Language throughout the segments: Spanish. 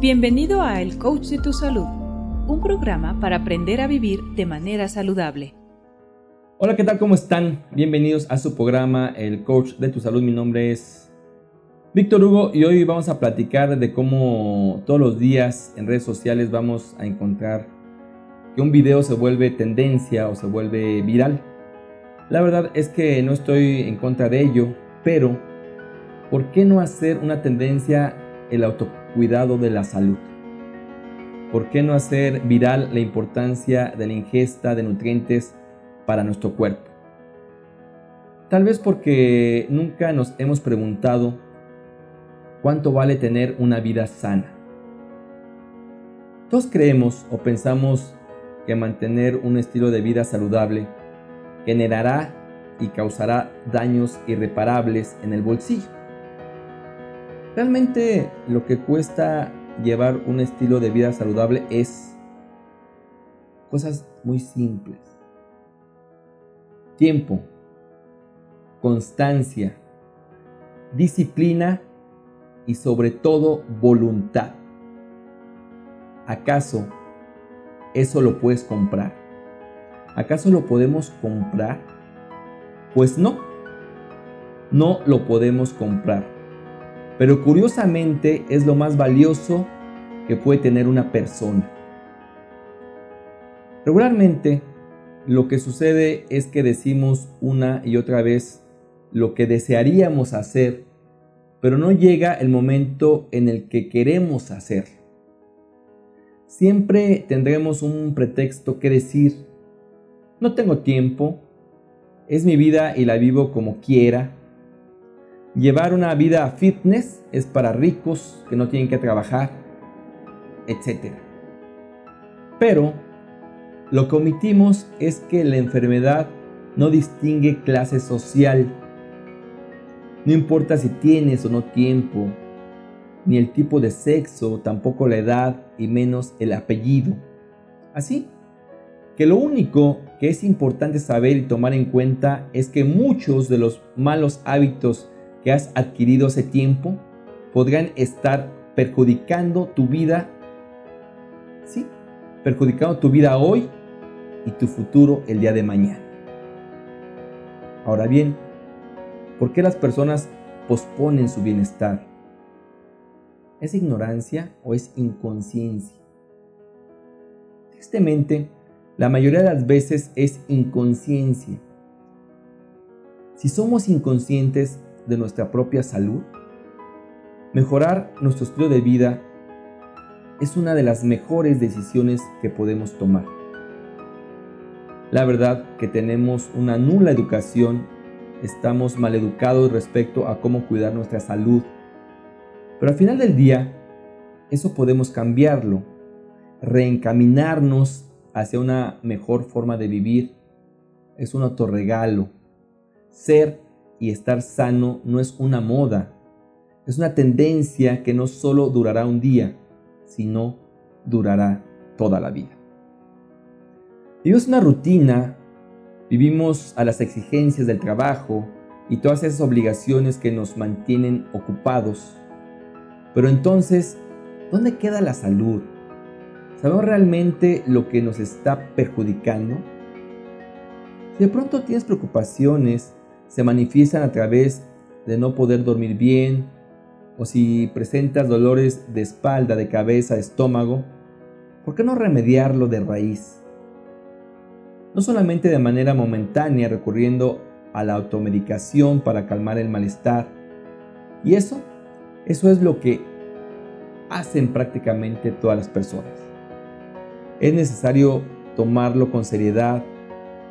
Bienvenido a El Coach de tu Salud, un programa para aprender a vivir de manera saludable. Hola, ¿qué tal? ¿Cómo están? Bienvenidos a su programa El Coach de tu Salud. Mi nombre es Víctor Hugo y hoy vamos a platicar de cómo todos los días en redes sociales vamos a encontrar que un video se vuelve tendencia o se vuelve viral. La verdad es que no estoy en contra de ello, pero ¿por qué no hacer una tendencia el autocuidado de la salud? ¿Por qué no hacer viral la importancia de la ingesta de nutrientes para nuestro cuerpo? Tal vez porque nunca nos hemos preguntado cuánto vale tener una vida sana. Todos creemos o pensamos que mantener un estilo de vida saludable generará y causará daños irreparables en el bolsillo. Realmente lo que cuesta llevar un estilo de vida saludable es cosas muy simples. Tiempo, constancia, disciplina y sobre todo voluntad. ¿Acaso eso lo puedes comprar? ¿Acaso lo podemos comprar? Pues no, no lo podemos comprar pero curiosamente es lo más valioso que puede tener una persona. Regularmente lo que sucede es que decimos una y otra vez lo que desearíamos hacer, pero no llega el momento en el que queremos hacer. Siempre tendremos un pretexto que decir, no tengo tiempo, es mi vida y la vivo como quiera, Llevar una vida fitness es para ricos que no tienen que trabajar, etc. Pero lo que omitimos es que la enfermedad no distingue clase social. No importa si tienes o no tiempo, ni el tipo de sexo, tampoco la edad y menos el apellido. Así que lo único que es importante saber y tomar en cuenta es que muchos de los malos hábitos que has adquirido ese tiempo podrían estar perjudicando tu vida, sí, perjudicando tu vida hoy y tu futuro el día de mañana. Ahora bien, ¿por qué las personas posponen su bienestar? ¿Es ignorancia o es inconsciencia? Tristemente, la mayoría de las veces es inconsciencia. Si somos inconscientes, de nuestra propia salud? Mejorar nuestro estilo de vida es una de las mejores decisiones que podemos tomar. La verdad que tenemos una nula educación, estamos mal educados respecto a cómo cuidar nuestra salud. Pero al final del día, eso podemos cambiarlo, reencaminarnos hacia una mejor forma de vivir. Es un autorregalo. Ser y estar sano no es una moda, es una tendencia que no solo durará un día, sino durará toda la vida. Vivimos una rutina, vivimos a las exigencias del trabajo y todas esas obligaciones que nos mantienen ocupados. Pero entonces, ¿dónde queda la salud? ¿Sabemos realmente lo que nos está perjudicando? Si de pronto tienes preocupaciones se manifiestan a través de no poder dormir bien o si presentas dolores de espalda, de cabeza, estómago, ¿por qué no remediarlo de raíz? No solamente de manera momentánea recurriendo a la automedicación para calmar el malestar. Y eso, eso es lo que hacen prácticamente todas las personas. Es necesario tomarlo con seriedad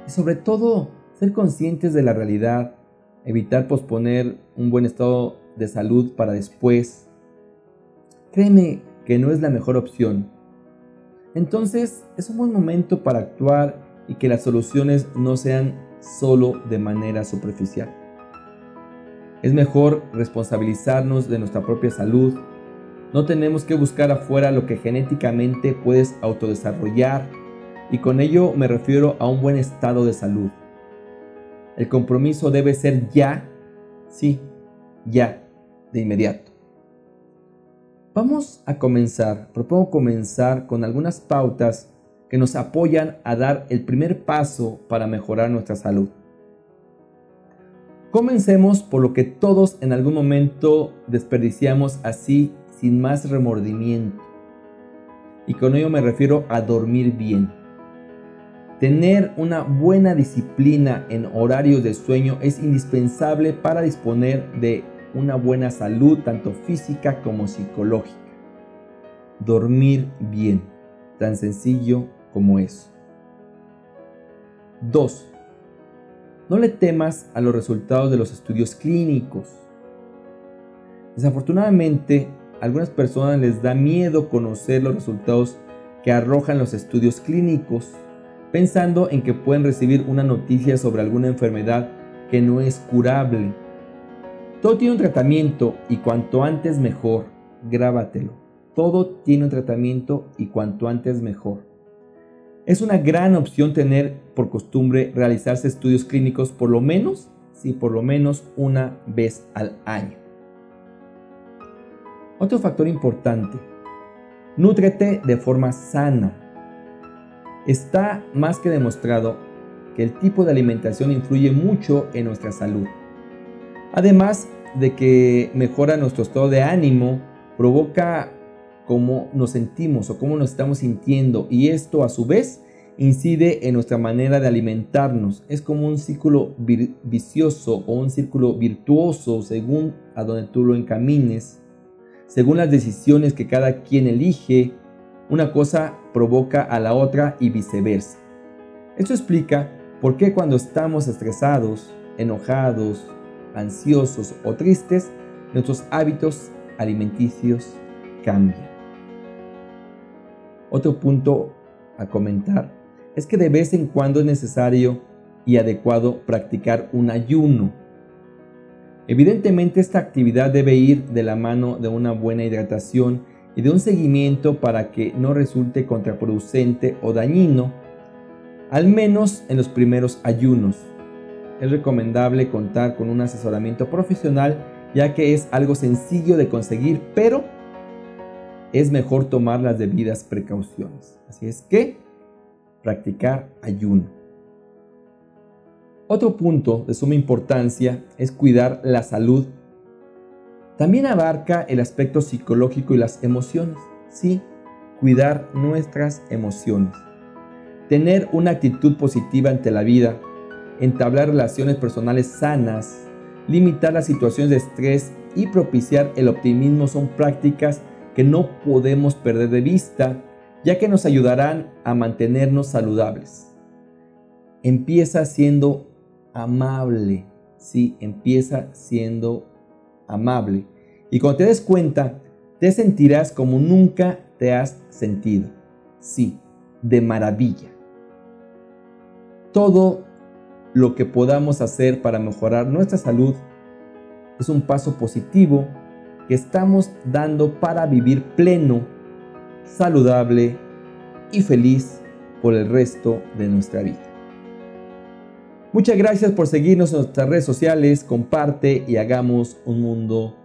y sobre todo ser conscientes de la realidad, evitar posponer un buen estado de salud para después. Créeme que no es la mejor opción. Entonces es un buen momento para actuar y que las soluciones no sean solo de manera superficial. Es mejor responsabilizarnos de nuestra propia salud. No tenemos que buscar afuera lo que genéticamente puedes autodesarrollar y con ello me refiero a un buen estado de salud. El compromiso debe ser ya, sí, ya, de inmediato. Vamos a comenzar, propongo comenzar con algunas pautas que nos apoyan a dar el primer paso para mejorar nuestra salud. Comencemos por lo que todos en algún momento desperdiciamos así sin más remordimiento. Y con ello me refiero a dormir bien. Tener una buena disciplina en horarios de sueño es indispensable para disponer de una buena salud tanto física como psicológica. Dormir bien, tan sencillo como eso. 2. No le temas a los resultados de los estudios clínicos. Desafortunadamente, a algunas personas les da miedo conocer los resultados que arrojan los estudios clínicos, pensando en que pueden recibir una noticia sobre alguna enfermedad que no es curable todo tiene un tratamiento y cuanto antes mejor. Grábatelo. Todo tiene un tratamiento y cuanto antes mejor. Es una gran opción tener por costumbre realizarse estudios clínicos por lo menos, sí, por lo menos una vez al año. Otro factor importante. Nútrete de forma sana. Está más que demostrado que el tipo de alimentación influye mucho en nuestra salud. Además de que mejora nuestro estado de ánimo, provoca cómo nos sentimos o cómo nos estamos sintiendo y esto a su vez incide en nuestra manera de alimentarnos. Es como un círculo vicioso o un círculo virtuoso según a donde tú lo encamines. Según las decisiones que cada quien elige, una cosa provoca a la otra y viceversa. Esto explica por qué cuando estamos estresados, enojados, ansiosos o tristes, nuestros hábitos alimenticios cambian. Otro punto a comentar es que de vez en cuando es necesario y adecuado practicar un ayuno. Evidentemente esta actividad debe ir de la mano de una buena hidratación y de un seguimiento para que no resulte contraproducente o dañino, al menos en los primeros ayunos es recomendable contar con un asesoramiento profesional ya que es algo sencillo de conseguir, pero es mejor tomar las debidas precauciones. Así es que practicar ayuno. Otro punto de suma importancia es cuidar la salud. También abarca el aspecto psicológico y las emociones. Sí, cuidar nuestras emociones. Tener una actitud positiva ante la vida entablar relaciones personales sanas, limitar las situaciones de estrés y propiciar el optimismo son prácticas que no podemos perder de vista, ya que nos ayudarán a mantenernos saludables. Empieza siendo amable, sí, empieza siendo amable. Y cuando te des cuenta, te sentirás como nunca te has sentido. Sí, de maravilla. Todo lo que podamos hacer para mejorar nuestra salud es un paso positivo que estamos dando para vivir pleno, saludable y feliz por el resto de nuestra vida. Muchas gracias por seguirnos en nuestras redes sociales, comparte y hagamos un mundo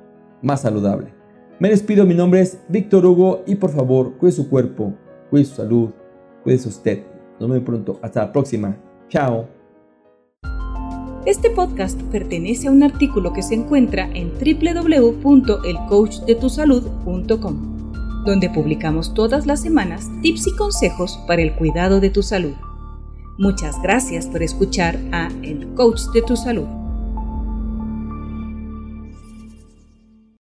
más saludable. Me despido, mi nombre es Víctor Hugo y por favor, cuide su cuerpo, cuide su salud, cuide usted. Nos vemos pronto, hasta la próxima. Chao. Este podcast pertenece a un artículo que se encuentra en www.elcoachdetusalud.com, donde publicamos todas las semanas tips y consejos para el cuidado de tu salud. Muchas gracias por escuchar a El Coach de tu Salud.